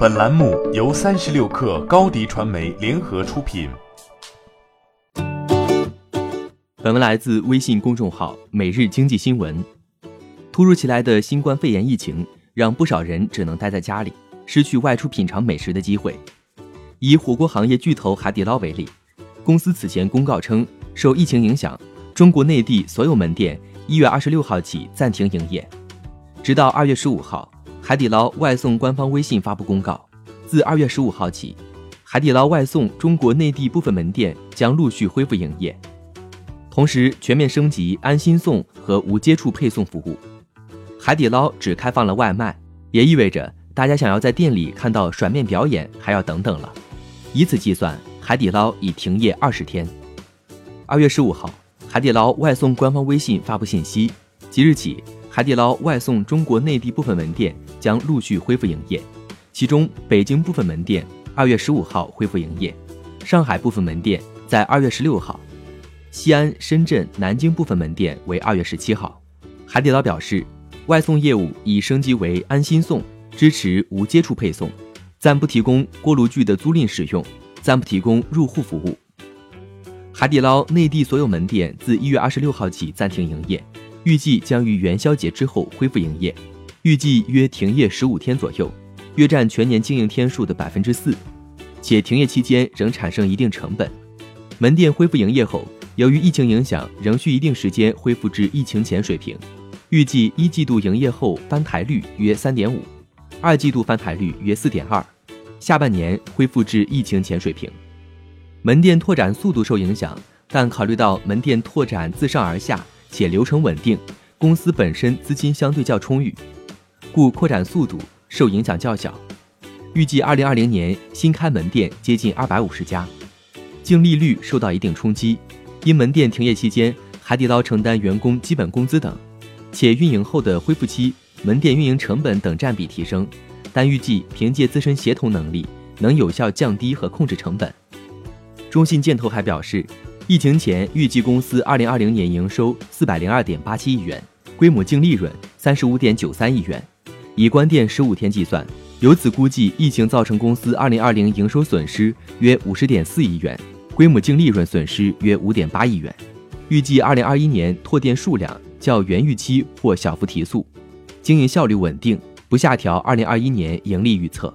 本栏目由三十六氪高低传媒联合出品。本文来自微信公众号《每日经济新闻》。突如其来的新冠肺炎疫情让不少人只能待在家里，失去外出品尝美食的机会。以火锅行业巨头海底捞为例，公司此前公告称，受疫情影响，中国内地所有门店一月二十六号起暂停营业，直到二月十五号。海底捞外送官方微信发布公告，自二月十五号起，海底捞外送中国内地部分门店将陆续恢复营业，同时全面升级安心送和无接触配送服务。海底捞只开放了外卖，也意味着大家想要在店里看到甩面表演还要等等了。以此计算，海底捞已停业二十天。二月十五号，海底捞外送官方微信发布信息，即日起。海底捞外送中国内地部分门店将陆续恢复营业，其中北京部分门店二月十五号恢复营业，上海部分门店在二月十六号，西安、深圳、南京部分门店为二月十七号。海底捞表示，外送业务已升级为安心送，支持无接触配送，暂不提供锅炉具的租赁使用，暂不提供入户服务。海底捞内地所有门店自一月二十六号起暂停营业。预计将于元宵节之后恢复营业，预计约停业十五天左右，约占全年经营天数的百分之四，且停业期间仍产生一定成本。门店恢复营业后，由于疫情影响，仍需一定时间恢复至疫情前水平。预计一季度营业后翻台率约三点五，二季度翻台率约四点二，下半年恢复至疫情前水平。门店拓展速度受影响，但考虑到门店拓展自上而下。且流程稳定，公司本身资金相对较充裕，故扩展速度受影响较小。预计二零二零年新开门店接近二百五十家，净利率受到一定冲击。因门店停业期间，海底捞承担员工基本工资等，且运营后的恢复期，门店运营成本等占比提升，但预计凭借自身协同能力，能有效降低和控制成本。中信建投还表示。疫情前预计公司二零二零年营收四百零二点八七亿元，规模净利润三十五点九三亿元，以关店十五天计算，由此估计疫情造成公司二零二零营收损失约五十点四亿元，规模净利润损失约五点八亿元。预计二零二一年拓店数量较原预期或小幅提速，经营效率稳定，不下调二零二一年盈利预测。